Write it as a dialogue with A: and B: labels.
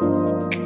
A: Música